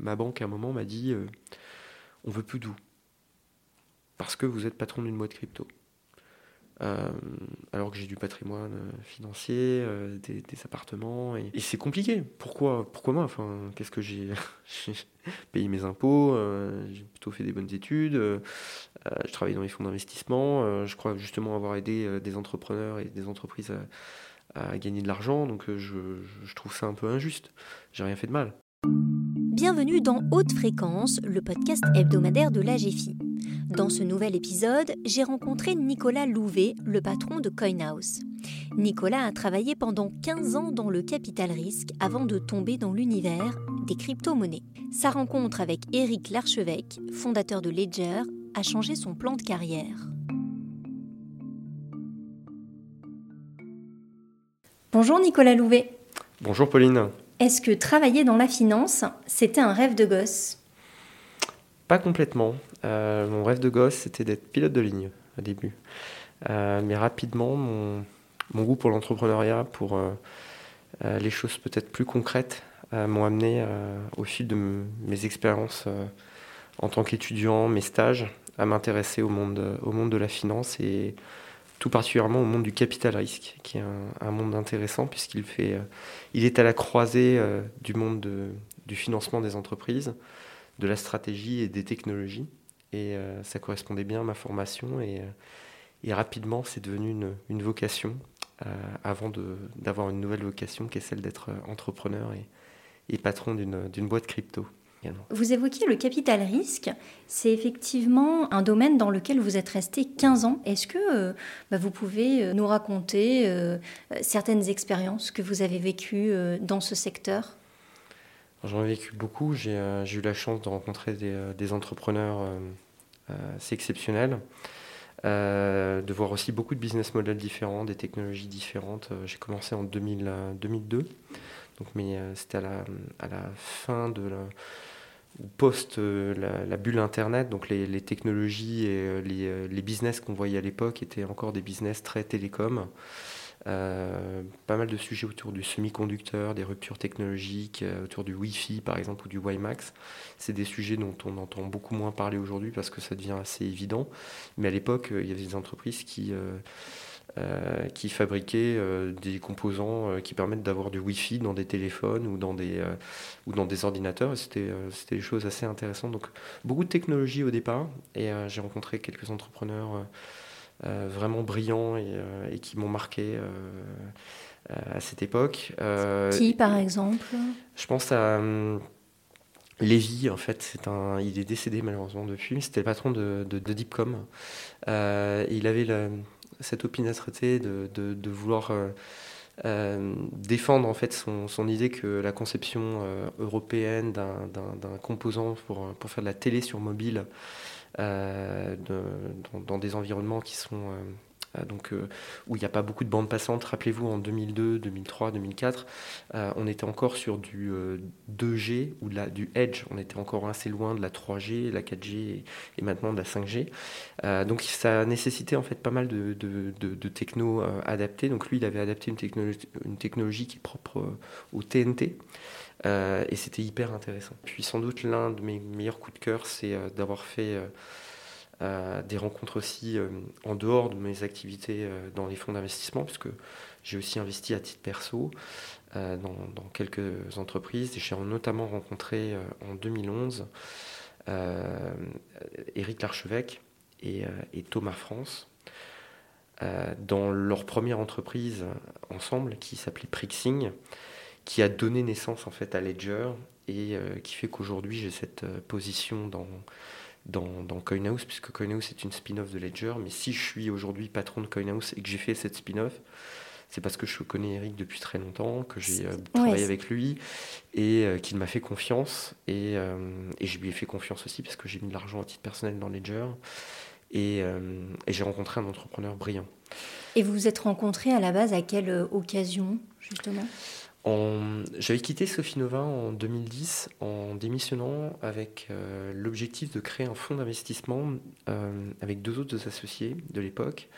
ma banque à un moment m'a dit on veut plus d'où? Parce que vous êtes patron d'une boîte crypto. Euh, alors que j'ai du patrimoine euh, financier, euh, des, appartements. Et, c'est compliqué. Pourquoi, pourquoi moi? Enfin, Qu'est-ce que j'ai payé mes impôts, j'ai plutôt fait des bonnes études, je travaille dans les fonds d'investissement, je crois justement avoir aidé des entrepreneurs et des entreprises à, gagner de l'argent, donc je, je trouve ça un peu injuste. J'ai rien fait de mal. Bienvenue dans Haute Fréquence, le podcast hebdomadaire de l'AGFI. Dans ce nouvel épisode, j'ai rencontré Nicolas Louvet, le patron de CoinHouse. Nicolas a travaillé pendant 15 ans dans le capital risque avant de tomber dans l'univers des crypto-monnaies. Sa rencontre avec Eric Larchevêque, fondateur de Ledger, a changé son plan de carrière. Bonjour Nicolas Louvet. Bonjour Pauline. Est-ce que travailler dans la finance, c'était un rêve de gosse? Pas complètement. Euh, mon rêve de gosse, c'était d'être pilote de ligne au début. Euh, mais rapidement, mon, goût pour l'entrepreneuriat, pour euh, les choses peut-être plus concrètes, m'ont amené au fil de mes expériences en tant qu'étudiant, mes stages, à m'intéresser au monde, au monde de la finance et tout particulièrement au monde du capital risque, qui est un, monde intéressant puisqu'il fait, il est à la croisée du monde du financement des entreprises, de la stratégie et des technologies. Et euh, ça correspondait bien à ma formation. Et, euh, rapidement, c'est devenu une, vocation euh, avant d'avoir une nouvelle vocation qui est celle d'être entrepreneur et, patron d'une boîte crypto. Vous évoquiez le capital risque. C'est effectivement un domaine dans lequel vous êtes resté 15 ans. Est-ce que bah, vous pouvez nous raconter certaines expériences que vous avez vécues dans ce secteur? J'en ai vécu beaucoup. J'ai eu la chance de rencontrer des, entrepreneurs assez exceptionnels. Euh, de voir aussi beaucoup de business models différents, des technologies différentes. Euh, j'ai commencé en 2000, 2002, donc, mais euh, c'était à la, à la, fin de la, post la, bulle Internet, donc les, technologies et les, les business qu'on voyait à l'époque étaient encore des business très télécom. Euh, pas mal de sujets autour du semi-conducteur, des ruptures technologiques, euh, autour du Wi-Fi par exemple ou du WiMAX. C'est des sujets dont on entend beaucoup moins parler aujourd'hui parce que ça devient assez évident. Mais à l'époque, euh, il y avait des entreprises qui, qui fabriquaient des composants qui permettent d'avoir du Wi-Fi dans des téléphones ou dans des, ou dans des ordinateurs. C'était des choses assez intéressantes. Donc beaucoup de technologie au départ. Et j'ai rencontré quelques entrepreneurs euh, vraiment brillants et, euh, qui m'ont marqué euh, à cette époque. qui, par exemple? Je pense à. Hum, Lévy, en fait, c'est un, il est décédé malheureusement depuis, c'était le patron de, de, Deepcom. il avait cette opiniâtreté de, de, vouloir défendre en fait son, idée que la conception européenne d'un composant pour, faire de la télé sur mobile euh, dans, des environnements qui sont euh, donc euh, où il n'y a pas beaucoup de bandes passantes. Rappelez-vous, en 2002, 2003, 2004, on était encore sur du 2G ou la, du Edge. On était encore assez loin de la 3G, la 4G et, maintenant de la 5G. donc ça nécessitait en fait pas mal de, de, de, techno adaptés. Donc lui, il avait adapté une technologie, qui est propre au TNT. Euh, et c'était hyper intéressant. Puis sans doute l'un de mes meilleurs coups de cœur, c'est euh, d'avoir fait euh, des rencontres aussi en dehors de mes activités dans les fonds d'investissement, puisque j'ai aussi investi à titre perso dans, quelques entreprises. J'ai notamment rencontré en 2011 Éric Larchevêque et, et Thomas France. dans leur première entreprise ensemble qui s'appelait Prixing, qui a donné naissance en fait à Ledger et euh, qui fait qu'aujourd'hui j'ai cette euh, position dans, dans, dans CoinHouse, puisque CoinHouse est une spin-off de Ledger. Mais si je suis aujourd'hui patron de CoinHouse et que j'ai fait cette spin-off, c'est parce que je connais Eric depuis très longtemps, que j'ai euh, travaillé avec lui et qu'il m'a fait confiance. Et, et, je lui ai fait confiance aussi parce que j'ai mis de l'argent à titre personnel dans Ledger. Et, et j'ai rencontré un entrepreneur brillant. Et vous vous êtes rencontrés à la base à quelle occasion, justement? J'avais quitté Sophie Nova en 2010 en démissionnant avec euh, l'objectif de créer un fonds d'investissement euh, avec deux autres associés de l'époque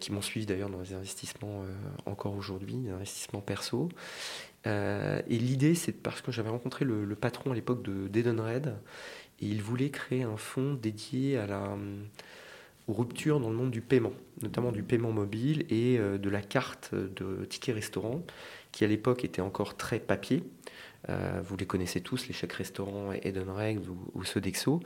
qui m'ont suivi d'ailleurs dans les investissements encore aujourd'hui, des investissements perso. et l'idée, c'est parce que j'avais rencontré le, le, patron à l'époque de d'Edenred, et il voulait créer un fonds dédié à la aux ruptures dans le monde du paiement, notamment du paiement mobile et de la carte de ticket restaurant, qui à l'époque était encore très papier. Euh, vous les connaissez tous, les chèques restaurants Edenred ou, ou ceux d'Exo.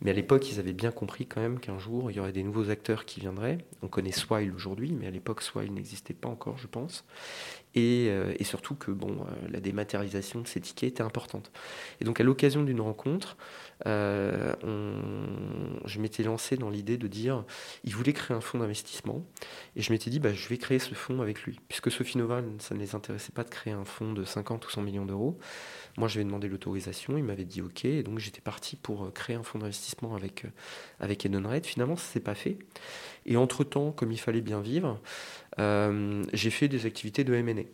Mais à l'époque, ils avaient bien compris quand même qu'un jour, il y aurait des nouveaux acteurs qui viendraient. On connaît Swile aujourd'hui, mais à l'époque, Swile n'existait pas encore, je pense. Et, euh, et surtout que bon, euh, la dématérialisation de ces tickets était importante. Et donc, à l'occasion d'une rencontre, euh, je m'étais lancé dans l'idée de dire, il voulait créer un fonds d'investissement, et je m'étais dit, bah, je vais créer ce fonds avec lui, puisque Sophie Noval, ça ne les intéressait pas de créer un fonds de 50 ou 100 millions d'euros. Moi, je vais demander l'autorisation, il m'avait dit OK, et donc j'étais parti pour créer un fonds d'investissement avec, avec Edenred. Finalement, ça s'est pas fait. Et entre-temps, comme il fallait bien vivre, j'ai fait des activités de M&A.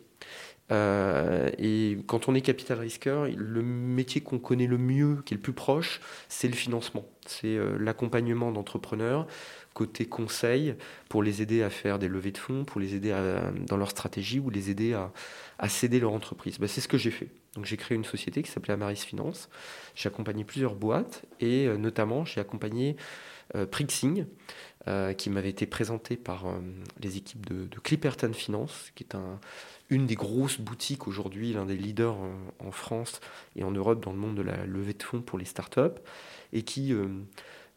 Euh, et quand on est capital risqueur, le métier qu'on connaît le mieux, qui est le plus proche, c'est le financement. C'est euh, l'accompagnement d'entrepreneurs côté conseil pour les aider à faire des levées de fonds, pour les aider dans leur stratégie ou les aider à, céder leur entreprise. Ben, c'est ce que j'ai fait. Donc j'ai créé une société qui s'appelait Amaris Finance. J'ai accompagné plusieurs boîtes et euh, notamment j'ai accompagné Prixing, qui m'avait été présenté par les équipes de, de Clipperton Finance, qui est un, une des grosses boutiques aujourd'hui, l'un des leaders en, France et en Europe dans le monde de la levée de fonds pour les startups, et qui, euh,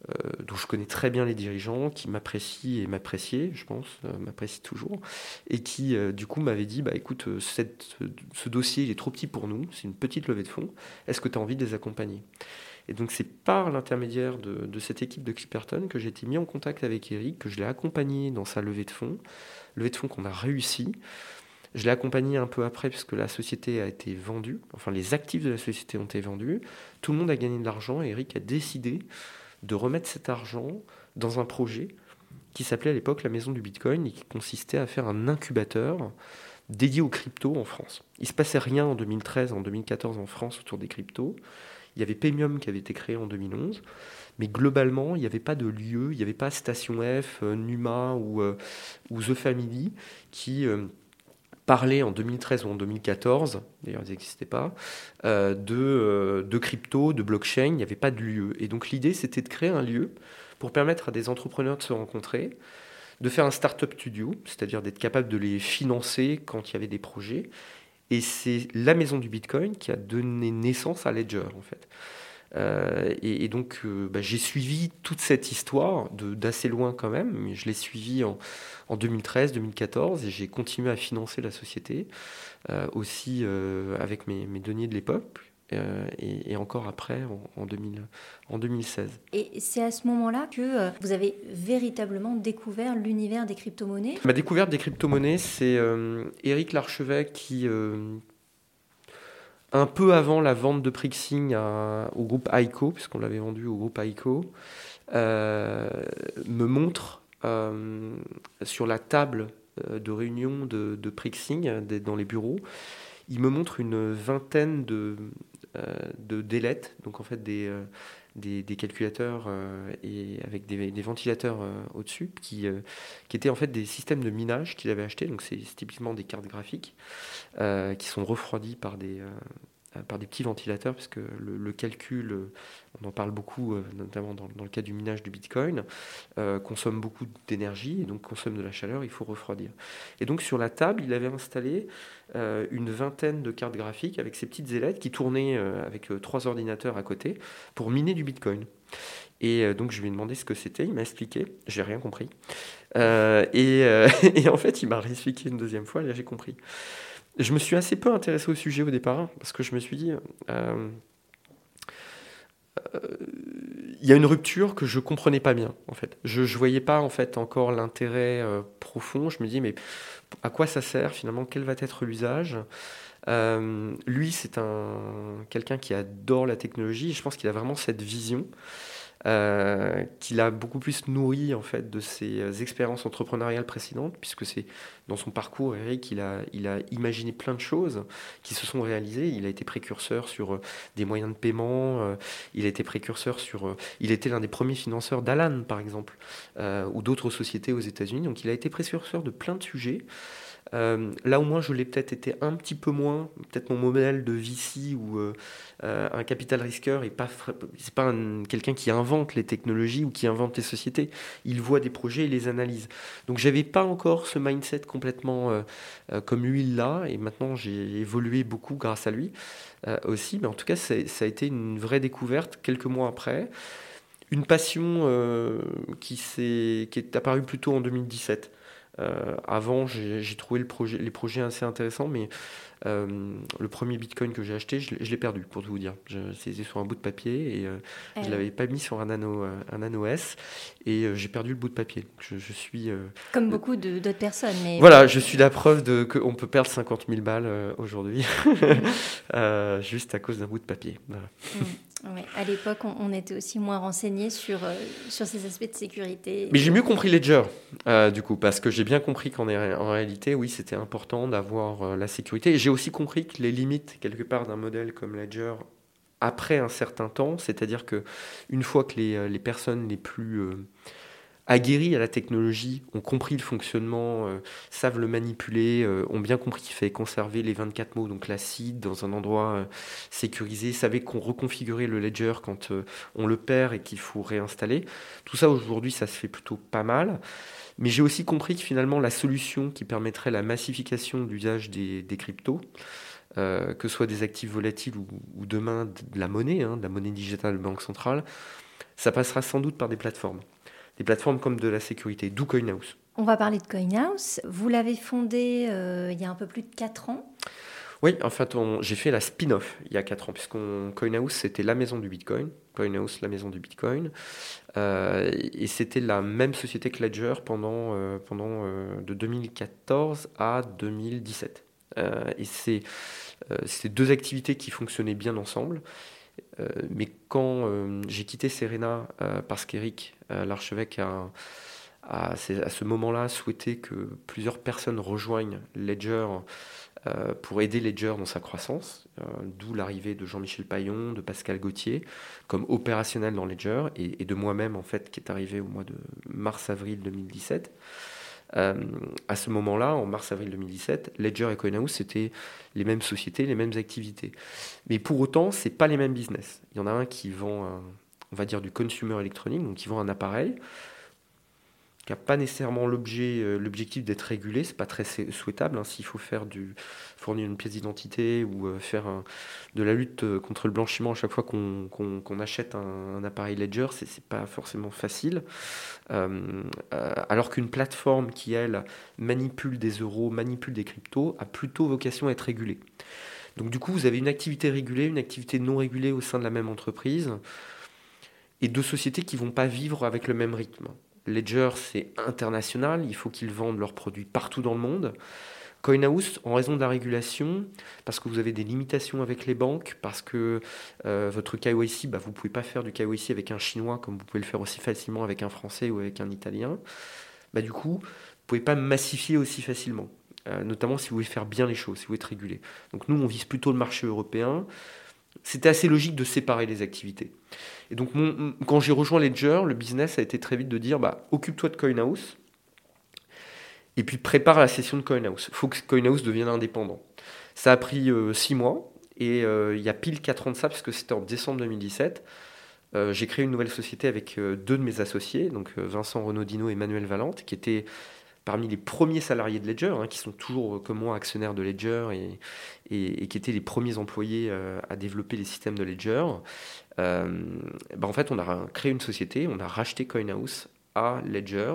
euh, dont je connais très bien les dirigeants, qui m'apprécient et m'appréciaient, je pense, euh, m'apprécient toujours, et qui, du coup, m'avait dit, bah écoute, ce dossier, il est trop petit pour nous, c'est une petite levée de fonds, est-ce que tu as envie de les accompagner? Et donc c'est par l'intermédiaire de, de, cette équipe de Clipperton que j'ai été mis en contact avec Eric, que je l'ai accompagné dans sa levée de fonds, levée de fonds qu'on a réussi. Je l'ai accompagné un peu après puisque la société a été vendue, enfin les actifs de la société ont été vendus, tout le monde a gagné de l'argent et Eric a décidé de remettre cet argent dans un projet qui s'appelait à l'époque la maison du Bitcoin et qui consistait à faire un incubateur dédié aux cryptos en France. Il se passait rien en 2013, en 2014 en France autour des cryptos. Il y avait Paymium qui avait été créé en 2011, mais globalement, il n'y avait pas de lieu, il n'y avait pas Station F, euh, Numa ou, euh, ou The Family qui euh, parler en 2013 ou en 2014, d'ailleurs ils n'existaient pas, euh, de, euh, de crypto, de blockchain, il n'y avait pas de lieu. Et donc l'idée c'était de créer un lieu pour permettre à des entrepreneurs de se rencontrer, de faire un startup studio, c'est-à-dire d'être capable de les financer quand il y avait des projets. Et c'est la maison du Bitcoin qui a donné naissance à Ledger en fait. Euh, et, donc, euh, bah, j'ai suivi toute cette histoire d'assez loin quand même, mais je l'ai suivi en, 2013, 2014, et j'ai continué à financer la société euh, aussi avec mes, deniers de l'époque. Et, encore après, en, 2000, en 2016. Et c'est à ce moment-là que vous avez véritablement découvert l'univers des crypto-monnaies? Ma découverte des crypto-monnaies, c'est Éric Larchevêque qui, un peu avant la vente de Prixing au groupe ICO, puisqu'on l'avait vendu au groupe ICO, euh, me montre euh, sur la table euh, de réunion de, Prixing dans les bureaux, il me montre une vingtaine de, de donc en fait des, des, calculateurs euh, et avec des, ventilateurs euh, au-dessus qui, euh, qui étaient en fait des systèmes de minage qu'il avait achetés. Donc c'est typiquement des cartes graphiques qui sont refroidies par des, par des petits ventilateurs, parce que le, calcul, on en parle beaucoup, notamment dans, le cas du minage du Bitcoin, consomme beaucoup d'énergie et donc consomme de la chaleur, il faut refroidir. Et donc sur la table, il avait installé euh, une vingtaine de cartes graphiques avec ces petites ailettes qui tournaient euh, avec euh, trois ordinateurs à côté pour miner du Bitcoin. Et donc je lui ai demandé ce que c'était, il m'a expliqué, j'ai rien compris. Et, en fait, il m'a réexpliqué une deuxième fois, j'ai compris. Je me suis assez peu intéressé au sujet au départ, parce que je me suis dit, il y a une rupture que je comprenais pas bien en fait. Je, ne voyais pas en fait encore l'intérêt profond. Je me dis mais à quoi ça sert finalement, quel va être l'usage? Euh, lui, c'est un quelqu'un qui adore la technologie. je pense qu'il a vraiment cette vision. Euh, qu'il a beaucoup plus nourri en fait de ses euh, expériences entrepreneuriales précédentes, puisque c'est dans son parcours, Eric, il a, imaginé plein de choses qui se sont réalisées. Il a été précurseur sur euh, des moyens de paiement, il a été précurseur sur, il était l'un des premiers financeurs d'Alan par exemple, ou d'autres sociétés aux États-Unis. Donc il a été précurseur de plein de sujets. Euh, là, au moins, je l'ai peut-être été un petit peu moins. Peut-être mon modèle de VC ou euh, euh, un capital risqueur n'est pas, pas quelqu'un qui invente les technologies ou qui invente les sociétés. Il voit des projets et les analyse. Donc, j'avais pas encore ce mindset complètement comme lui là. Et maintenant, j'ai évolué beaucoup grâce à lui aussi. Mais en tout cas, ça a été une vraie découverte quelques mois après. Une passion qui, qui est apparue plutôt en 2017. Euh, avant, j'ai trouvé le projet, les projets assez intéressants, mais euh, le premier Bitcoin que j'ai acheté, je, l'ai perdu, pour tout vous dire. C'était sur un bout de papier et euh, je ne eh l'avais pas mis sur un Nano, un nano S et j'ai perdu le bout de papier. Je, suis. Comme beaucoup d'autres personnes. Mais... Voilà, je suis la preuve qu'on peut perdre 50 000 balles aujourd'hui, juste à cause d'un bout de papier. Voilà. Mm. À l'époque, on, était aussi moins renseigné sur, euh, sur ces aspects de sécurité. Mais j'ai mieux compris Ledger, euh, du coup, parce que j'ai bien compris qu'en en réalité, oui, c'était important d'avoir euh, la sécurité. J'ai aussi compris que les limites, quelque part, d'un modèle comme Ledger, après un certain temps, c'est-à-dire que une fois que les, les personnes les plus aguerris à la technologie, ont compris le fonctionnement, euh, savent le manipuler, euh, ont bien compris qu'il fallait conserver les 24 mots, donc l'acide, dans un endroit euh, sécurisé, savaient qu'on reconfigurait le ledger quand on le perd et qu'il faut réinstaller. Tout ça aujourd'hui, ça se fait plutôt pas mal. Mais j'ai aussi compris que finalement, la solution qui permettrait la massification de l'usage des, cryptos, que ce soit des actifs volatiles ou, demain de la monnaie, hein, de la monnaie digitale de banque centrale, ça passera sans doute par des plateformes des plateformes comme de la sécurité, d'où CoinHouse. On va parler de CoinHouse. Vous l'avez fondé euh, il y a un peu plus de 4 ans? Oui, en fait, j'ai fait la spin-off il y a 4 ans, puisque CoinHouse, c'était la maison du Bitcoin. CoinHouse, la maison du Bitcoin. Euh, et c'était la même société que Ledger pendant, euh, pendant de 2014 à 2017. et c'est deux activités qui fonctionnaient bien ensemble. Euh, mais quand euh, j'ai quitté Serena euh, parce qu'Eric, l'archevêque, a, à ce moment-là souhaité que plusieurs personnes rejoignent Ledger pour aider Ledger dans sa croissance, d'où l'arrivée de Jean-Michel Paillon, de Pascal Gauthier, comme opérationnel dans Ledger, et, et de moi-même, en fait, qui est arrivé au mois de mars-avril 2017. Euh, à ce moment-là, en mars-avril 2017, Ledger et CoinHouse, c'était les mêmes sociétés, les mêmes activités. Mais pour autant, ce pas les mêmes business. Il y en a un qui vend, on va dire, du consumer électronique, donc qui vend un appareil qui n'a pas nécessairement euh, l'objectif d'être régulé, c'est pas très souhaitable. Hein, s'il faut faire du, fournir une pièce d'identité ou euh, faire de la lutte euh, contre le blanchiment à chaque fois qu'on, achète un, appareil Ledger, c'est pas forcément facile. alors qu'une plateforme qui, elle, manipule des euros, manipule des cryptos, a plutôt vocation à être régulée. Donc du coup, vous avez une activité régulée, une activité non régulée au sein de la même entreprise, et deux sociétés qui vont pas vivre avec le même rythme. Ledger, c'est international, il faut qu'ils vendent leurs produits partout dans le monde. CoinHouse, en raison de la régulation, parce que vous avez des limitations avec les banques, parce que euh, votre KYC, bah, vous ne pouvez pas faire du KYC avec un Chinois comme vous pouvez le faire aussi facilement avec un Français ou avec un Italien, bah, du coup, vous ne pouvez pas massifier aussi facilement, euh, notamment si vous voulez faire bien les choses, si vous êtes régulé. Donc nous, on vise plutôt le marché européen. C'était assez logique de séparer les activités. Et donc, quand j'ai rejoint Ledger, le business a été très vite de dire bah, occupe-toi de CoinHouse et puis prépare la session de CoinHouse. Il faut que CoinHouse devienne indépendant. Ça a pris euh, six mois et euh, il y a pile quatre ans de ça, parce que c'était en décembre 2017. Euh, j'ai créé une nouvelle société avec deux de mes associés, donc Vincent Renaudino et Manuel Valente, qui étaient parmi les premiers salariés de Ledger, hein, qui sont toujours euh, comme moi actionnaires de Ledger et, qui étaient les premiers employés euh, à développer les systèmes de Ledger, euh, bah, en fait, on a créé une société, on a racheté CoinHouse à Ledger.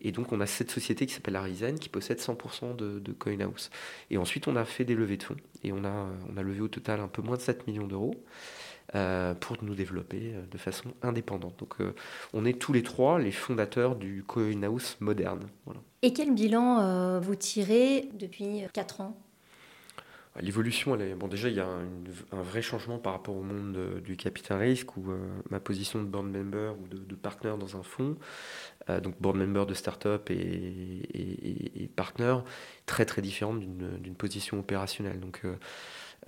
Et donc, on a cette société qui s'appelle Arizen qui possède 100% de, de, CoinHouse. Et ensuite, on a fait des levées de fonds. Et on a, on a levé au total un peu moins de 7 millions d'euros. Euh, pour nous développer euh, de façon indépendante. Donc euh, on est tous les trois les fondateurs du Coin House moderne. Et quel bilan vous tirez depuis 4 ans? L'évolution, elle est, bon, déjà, il y a un, vrai changement par rapport au monde du capital risque où ma position de board member ou de, de partner dans un fonds, donc board member de start-up et, et, et, partner, très très différente d'une position opérationnelle. Donc,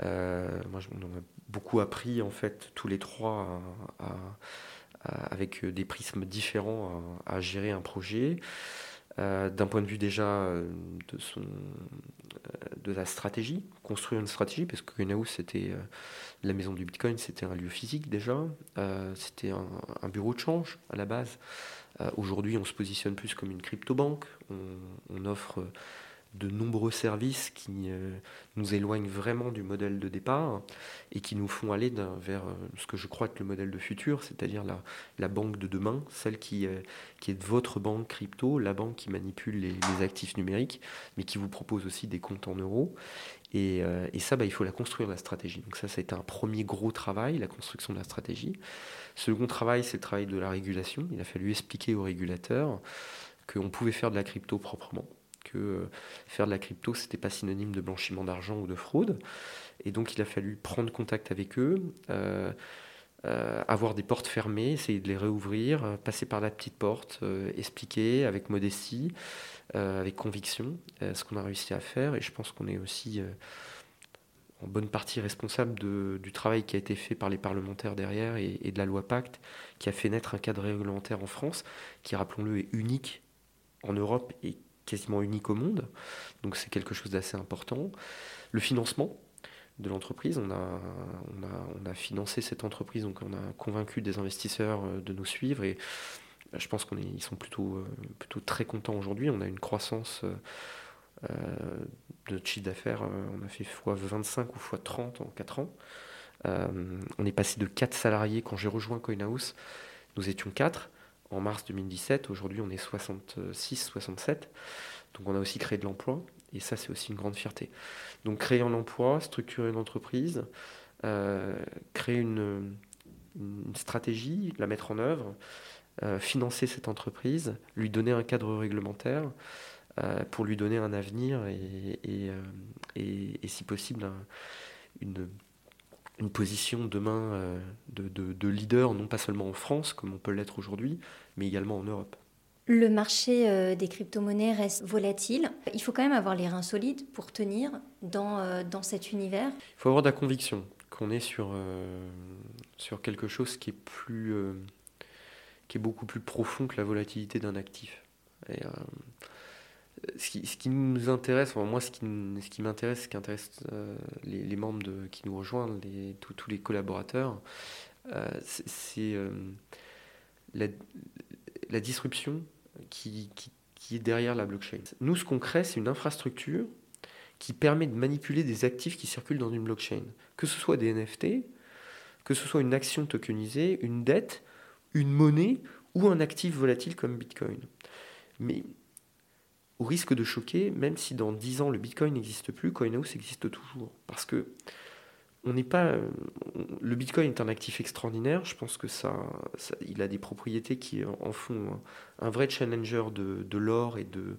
moi, on a beaucoup appris en fait tous les trois avec des prismes différents à gérer un projet. Euh, d'un point de vue déjà euh, de, son, euh, de la stratégie, construire une stratégie, parce que Greenhouse, c'était la maison du Bitcoin, c'était un lieu physique déjà, c'était un, bureau de change à la base. Aujourd'hui, on se positionne plus comme une crypto-banque, on, on offre de nombreux services qui euh, nous éloignent vraiment du modèle de départ et qui nous font aller vers euh, ce que je crois être le modèle de futur, c'est-à-dire la, banque de demain, celle qui, euh, qui est votre banque crypto, la banque qui manipule les, actifs numériques, mais qui vous propose aussi des comptes en euros. Et, et ça, bah, il faut la construire, la stratégie. Donc ça, ça a été un premier gros travail, la construction de la stratégie. Second travail, c'est le travail de la régulation. Il a fallu expliquer aux régulateurs qu'on pouvait faire de la crypto proprement que euh, faire de la crypto, c'était pas synonyme de blanchiment d'argent ou de fraude. Et donc, il a fallu prendre contact avec eux, euh, euh, avoir des portes fermées, essayer de les réouvrir, passer par la petite porte, expliquer avec modestie, avec conviction ce qu'on a réussi à faire. Et je pense qu'on est aussi en bonne partie responsable du travail qui a été fait par les parlementaires derrière et, et, de la loi Pacte, qui a fait naître un cadre réglementaire en France, qui, rappelons-le, est unique en Europe et quasiment unique au monde. Donc c'est quelque chose d'assez important. Le financement de l'entreprise, on a, on, a, financé cette entreprise, donc on a convaincu des investisseurs euh, de nous suivre et bah, je pense qu'ils sont plutôt, euh, plutôt très contents aujourd'hui. On a une croissance euh, de chiffre d'affaires, on a fait x25 ou x30 en 4 ans. on est passé de 4 salariés quand j'ai rejoint CoinHouse, nous étions 4 en mars 2017. Aujourd'hui, on est 66, 67. Donc, on a aussi créé de l'emploi. Et ça, c'est aussi une grande fierté. Donc, créer un emploi, structurer une entreprise, euh, créer une, stratégie, la mettre en œuvre, euh, financer cette entreprise, lui donner un cadre réglementaire euh, pour lui donner un avenir et, si possible, une une position demain euh, de, leader, non pas seulement en France, comme on peut l'être aujourd'hui, mais également en Europe. Le marché euh, des crypto-monnaies reste volatile. Il faut quand même avoir les reins solides pour tenir dans, euh, dans cet univers. Il faut avoir de la conviction qu'on est sur, sur quelque chose qui est, plus, qui est beaucoup plus profond que la volatilité d'un actif. Et, ce qui, nous intéresse, moi ce qui, ce qui m'intéresse, ce qui intéresse euh, les, membres de, qui nous rejoignent, les, tous les collaborateurs, euh, c'est euh, la, disruption qui, qui, est derrière la blockchain. Nous, ce qu'on crée, c'est une infrastructure qui permet de manipuler des actifs qui circulent dans une blockchain. Que ce soit des NFT, que ce soit une action tokenisée, une dette, une monnaie ou un actif volatile comme Bitcoin. Mais au risque de choquer, même si dans 10 ans le Bitcoin n'existe plus, CoinHouse existe toujours. Parce que on n'est pas. Le Bitcoin est un actif extraordinaire. Je pense que ça, il a des propriétés qui en font un, vrai challenger de, l'or et, de,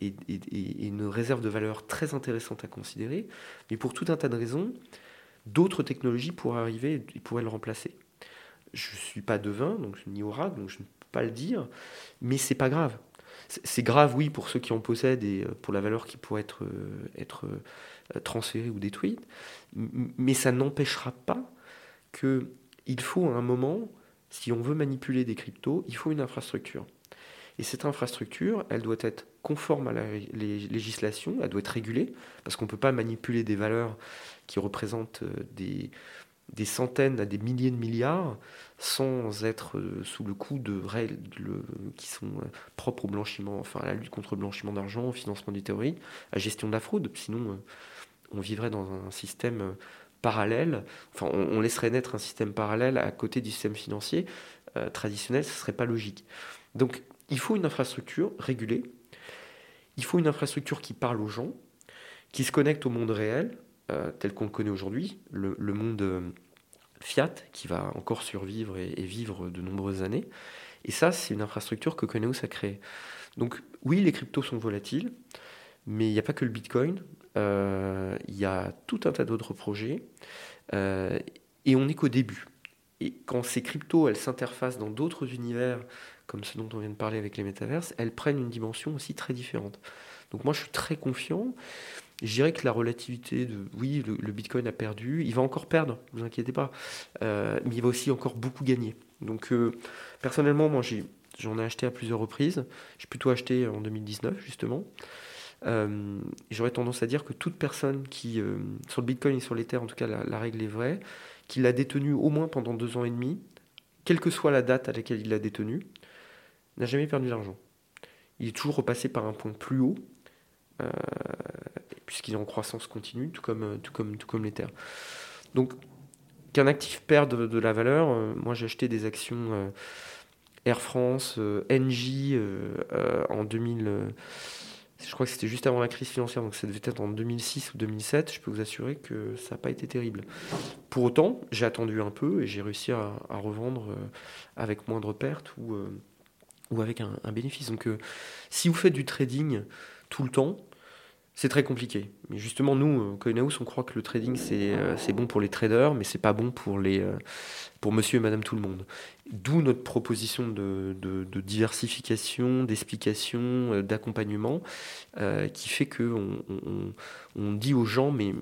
une réserve de valeur très intéressante à considérer. Mais pour tout un tas de raisons, d'autres technologies pourraient arriver et pourraient le remplacer. Je ne suis pas devin, donc ni oracle, donc je ne peux pas le dire, mais c'est pas grave c'est grave, oui, pour ceux qui en possèdent et euh, pour la valeur qui pourrait être, euh, euh, transférée ou détruite, mais ça n'empêchera pas qu'il faut à un moment, si on veut manipuler des cryptos, il faut une infrastructure. Et cette infrastructure, elle doit être conforme à la législation, elle doit être régulée, parce qu'on ne peut pas manipuler des valeurs qui représentent des, des centaines à des milliers de milliards sans être euh, sous le coup de règles qui sont euh, propres au blanchiment, enfin à la lutte contre le blanchiment d'argent, au financement du théorie, à la gestion de la fraude. Sinon, euh, on vivrait dans un système parallèle, enfin on, laisserait naître un système parallèle à côté du système financier traditionnel, ce ne serait pas logique. Donc il faut une infrastructure régulée, il faut une infrastructure qui parle aux gens, qui se connecte au monde réel, euh, tel qu'on le connaît aujourd'hui, le, monde euh, Fiat, qui va encore survivre et, vivre de nombreuses années. Et ça, c'est une infrastructure que Coneos a créée. Donc oui, les cryptos sont volatiles, mais il n'y a pas que le Bitcoin. Euh, il y a tout un tas d'autres projets. et on n'est qu'au début. Et quand ces cryptos, elles s'interfacent dans d'autres univers, comme ce dont on vient de parler avec les métaverses, elles prennent une dimension aussi très différente. Donc moi, je suis très confiant. Je dirais que la relativité de oui, le, Bitcoin a perdu, il va encore perdre, ne vous inquiétez pas, euh, mais il va aussi encore beaucoup gagner. Donc euh, personnellement, moi j'en ai, acheté à plusieurs reprises. J'ai plutôt acheté en 2019 justement. Euh, j'aurais tendance à dire que toute personne qui, sur le Bitcoin et sur l'Ether, en tout cas la, règle est vraie, qui l'a détenu au moins pendant deux ans et demi, quelle que soit la date à laquelle il l'a détenu, n'a jamais perdu d'argent. Il est toujours repassé par un point plus haut, puisqu'il est en croissance continue, tout comme, euh, tout comme, les terres. Donc, qu'un actif perde de, la valeur, euh, moi j'ai acheté des actions euh, Air France, NJ en 2000. je crois que c'était juste avant la crise financière, donc ça devait être en 2006 ou 2007. Je peux vous assurer que ça n'a pas été terrible. Pour autant, j'ai attendu un peu et j'ai réussi à, revendre avec moindre perte ou, avec un bénéfice. Donc, si vous faites du trading tout le temps, c'est très compliqué. Mais justement, nous, euh, CoinHouse, on croit que le trading, c'est euh, bon pour les traders, mais c'est pas bon pour, euh, pour monsieur et madame tout le monde. D'où notre proposition de, diversification, d'explication, d'accompagnement, qui fait que on, dit aux gens, mais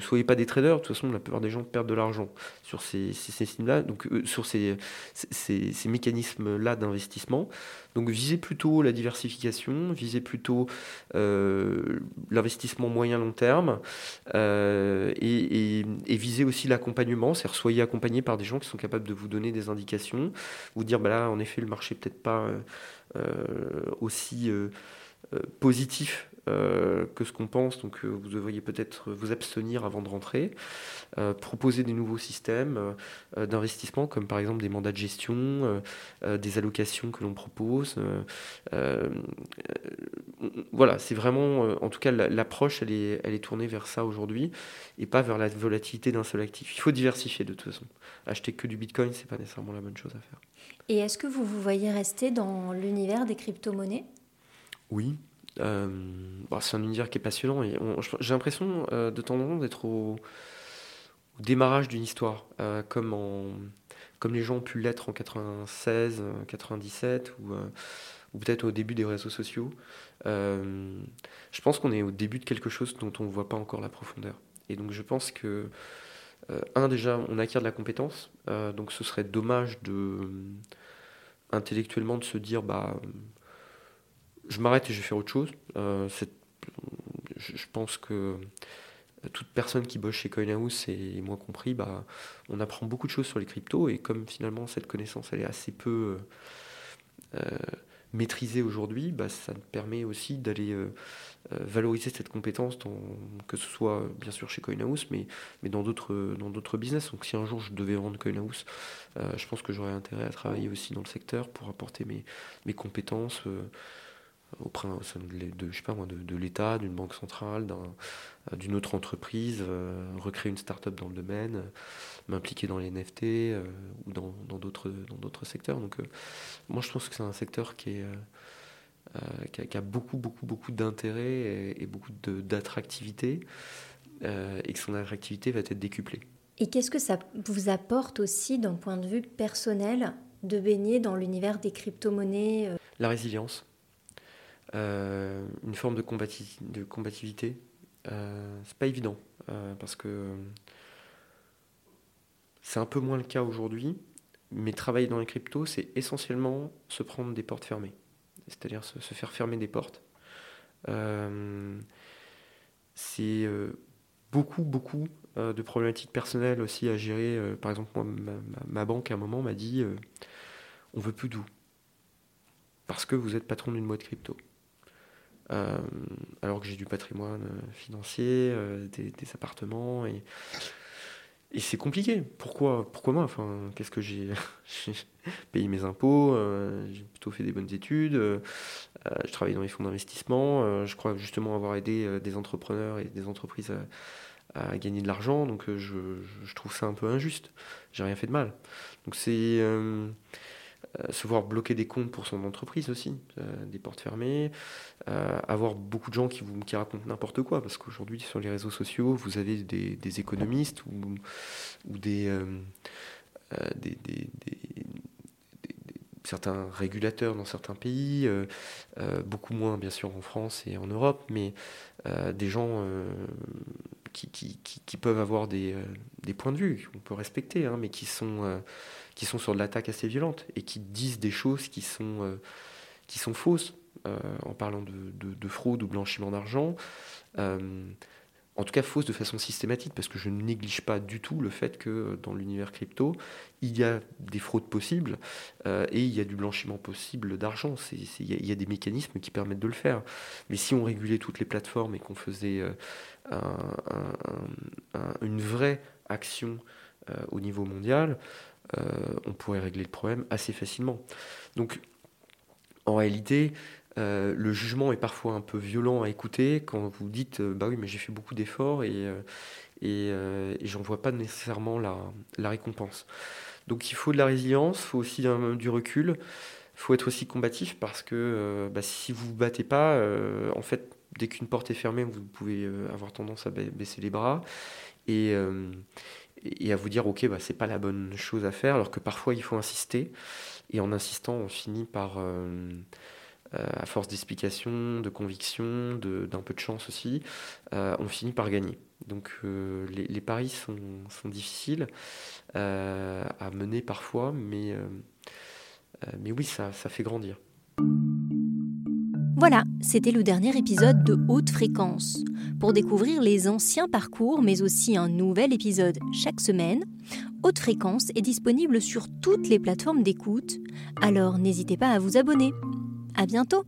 soyez pas des traders, de toute façon, la plupart des gens perdent de l'argent sur ces, ces, là donc sur ces, ces, ces mécanismes-là d'investissement. Donc visez plutôt la diversification, visez plutôt l'investissement moyen long terme euh, et, et, viser aussi l'accompagnement, c'est-à-dire soyez accompagné par des gens qui sont capables de vous donner des indications, vous dire bah là en effet le marché peut-être pas euh, euh, aussi positif euh, que ce qu'on pense, donc euh, vous devriez peut-être vous abstenir avant de rentrer, euh, proposer des nouveaux systèmes d'investissement, comme par exemple des mandats de gestion, des allocations que l'on propose. voilà, c'est vraiment, en tout cas, l'approche, elle est, elle est tournée vers ça aujourd'hui, et pas vers la volatilité d'un seul actif. Il faut diversifier de toute façon. Acheter que du Bitcoin, c'est pas nécessairement la bonne chose à faire. Et est-ce que vous vous voyez rester dans l'univers des crypto-monnaies? Oui, euh, bah, c'est un univers qui est passionnant j'ai l'impression euh, de temps en temps d'être au, démarrage d'une histoire, euh, comme, les gens ont pu l'être en 96, 97 ou, ou peut-être au début des réseaux sociaux. je pense qu'on est au début de quelque chose dont on ne voit pas encore la profondeur. Et donc je pense que, un déjà, on acquiert de la compétence, donc ce serait dommage de intellectuellement de se dire bah je m'arrête et je vais faire autre chose. Euh, je pense que toute personne qui bosse chez CoinHouse, et moi compris, bah, on apprend beaucoup de choses sur les cryptos. Et comme finalement cette connaissance elle est assez peu euh, maîtrisée aujourd'hui, bah, ça me permet aussi d'aller euh, valoriser cette compétence, que ce soit bien sûr chez CoinHouse, mais, mais dans d'autres business. Donc si un jour je devais vendre CoinHouse, je pense que j'aurais intérêt à travailler aussi dans le secteur pour apporter mes compétences auprès de, je sais pas moi, de, l'État, d'une banque centrale, euh, d'une autre entreprise, euh, recréer une start-up dans le domaine, m'impliquer dans les NFT euh, ou dans, d'autres, dans d'autres secteurs. Donc moi je pense que c'est un secteur qui, est, qui, a, beaucoup, beaucoup, beaucoup d'intérêt et, beaucoup d'attractivité et que son attractivité va être décuplée. Et qu'est-ce que ça vous apporte aussi d'un point de vue personnel de baigner dans l'univers des crypto-monnaies La résilience. Euh, une forme de, de combativité. Euh, c'est pas évident euh, parce que c'est un peu moins le cas aujourd'hui, mais travailler dans les cryptos, c'est essentiellement se prendre des portes fermées, c'est-à-dire se, faire fermer des portes. c'est beaucoup, beaucoup de problématiques personnelles aussi à gérer. par exemple, moi, ma, ma, banque à un moment m'a dit on veut plus vous parce que vous êtes patron d'une boîte crypto. Euh, alors que j'ai du patrimoine euh, financier, euh, des, appartements et, et c'est compliqué. Pourquoi, pourquoi moi? Enfin, qu'est-ce que j'ai payé mes impôts, j'ai plutôt fait des bonnes études, je travaille dans les fonds d'investissement, je crois justement avoir aidé des entrepreneurs et des entreprises à, gagner de l'argent, donc je, je, trouve ça un peu injuste. J'ai rien fait de mal. Donc c'est se voir bloquer des comptes pour son entreprise aussi, des portes fermées, avoir beaucoup de gens qui vous qui racontent n'importe quoi, parce qu'aujourd'hui sur les réseaux sociaux, vous avez des, économistes ou, ou des, des, certains régulateurs dans certains pays, euh, euh, beaucoup moins bien sûr en France et en Europe, mais euh, des gens qui, peuvent avoir des, des, points de vue qu'on peut respecter, hein, mais qui sont, qui sont sur de l'attaque assez violente et qui disent des choses qui sont, sont fausses en parlant de, fraude ou blanchiment d'argent en tout cas fausse de façon systématique, parce que je ne néglige pas du tout le fait que dans l'univers crypto, il y a des fraudes possibles euh, et il y a du blanchiment possible d'argent. Il y, a des mécanismes qui permettent de le faire. Mais si on régulait toutes les plateformes et qu'on faisait euh, une vraie action euh, au niveau mondial, on pourrait régler le problème assez facilement. Donc, en réalité, euh, le jugement est parfois un peu violent à écouter quand vous dites euh, bah oui mais j'ai fait beaucoup d'efforts et, euh, et, j'en vois pas nécessairement la, la, récompense. Donc il faut de la résilience, il faut aussi du recul, il faut être aussi combatif parce que bah, si vous vous battez pas, en fait dès qu'une porte est fermée vous pouvez avoir tendance à baisser les bras et, et à vous dire ok bah, c'est pas la bonne chose à faire alors que parfois il faut insister et en insistant on finit par à force d'explication, de conviction, d'un peu de chance aussi, euh, on finit par gagner. Donc euh, les, paris sont, difficiles à mener parfois, mais, mais oui, ça, ça fait grandir. Voilà, c'était le dernier épisode de Haute Fréquence. Pour découvrir les anciens parcours, mais aussi un nouvel épisode chaque semaine, Haute Fréquence est disponible sur toutes les plateformes d'écoute, alors n'hésitez pas à vous abonner. À bientôt